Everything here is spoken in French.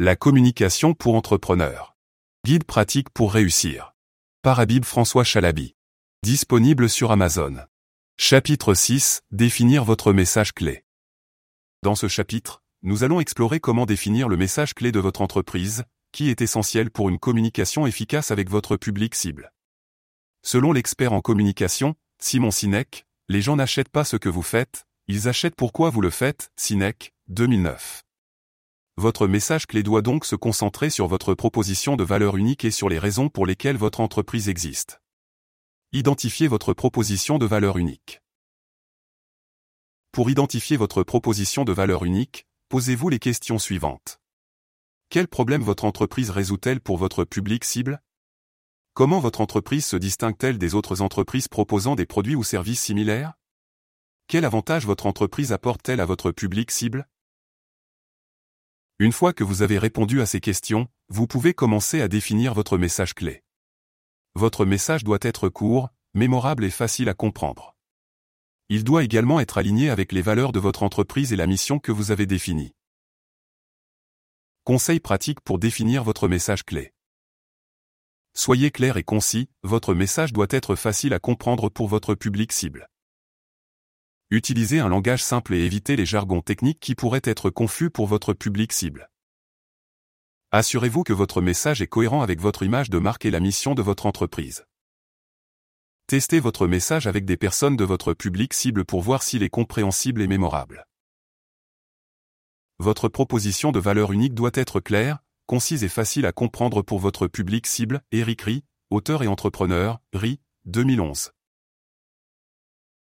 La communication pour entrepreneurs. Guide pratique pour réussir. Par Habib François Chalabi. Disponible sur Amazon. Chapitre 6. Définir votre message clé. Dans ce chapitre, nous allons explorer comment définir le message clé de votre entreprise, qui est essentiel pour une communication efficace avec votre public cible. Selon l'expert en communication, Simon Sinek, les gens n'achètent pas ce que vous faites, ils achètent pourquoi vous le faites, Sinek, 2009. Votre message clé doit donc se concentrer sur votre proposition de valeur unique et sur les raisons pour lesquelles votre entreprise existe. Identifiez votre proposition de valeur unique. Pour identifier votre proposition de valeur unique, posez-vous les questions suivantes. Quel problème votre entreprise résout-elle pour votre public cible? Comment votre entreprise se distingue-t-elle des autres entreprises proposant des produits ou services similaires? Quel avantage votre entreprise apporte-t-elle à votre public cible? Une fois que vous avez répondu à ces questions, vous pouvez commencer à définir votre message clé. Votre message doit être court, mémorable et facile à comprendre. Il doit également être aligné avec les valeurs de votre entreprise et la mission que vous avez définie. Conseils pratiques pour définir votre message clé. Soyez clair et concis, votre message doit être facile à comprendre pour votre public cible. Utilisez un langage simple et évitez les jargons techniques qui pourraient être confus pour votre public cible. Assurez-vous que votre message est cohérent avec votre image de marque et la mission de votre entreprise. Testez votre message avec des personnes de votre public cible pour voir s'il est compréhensible et mémorable. Votre proposition de valeur unique doit être claire, concise et facile à comprendre pour votre public cible. Eric auteur et entrepreneur, Rie, 2011.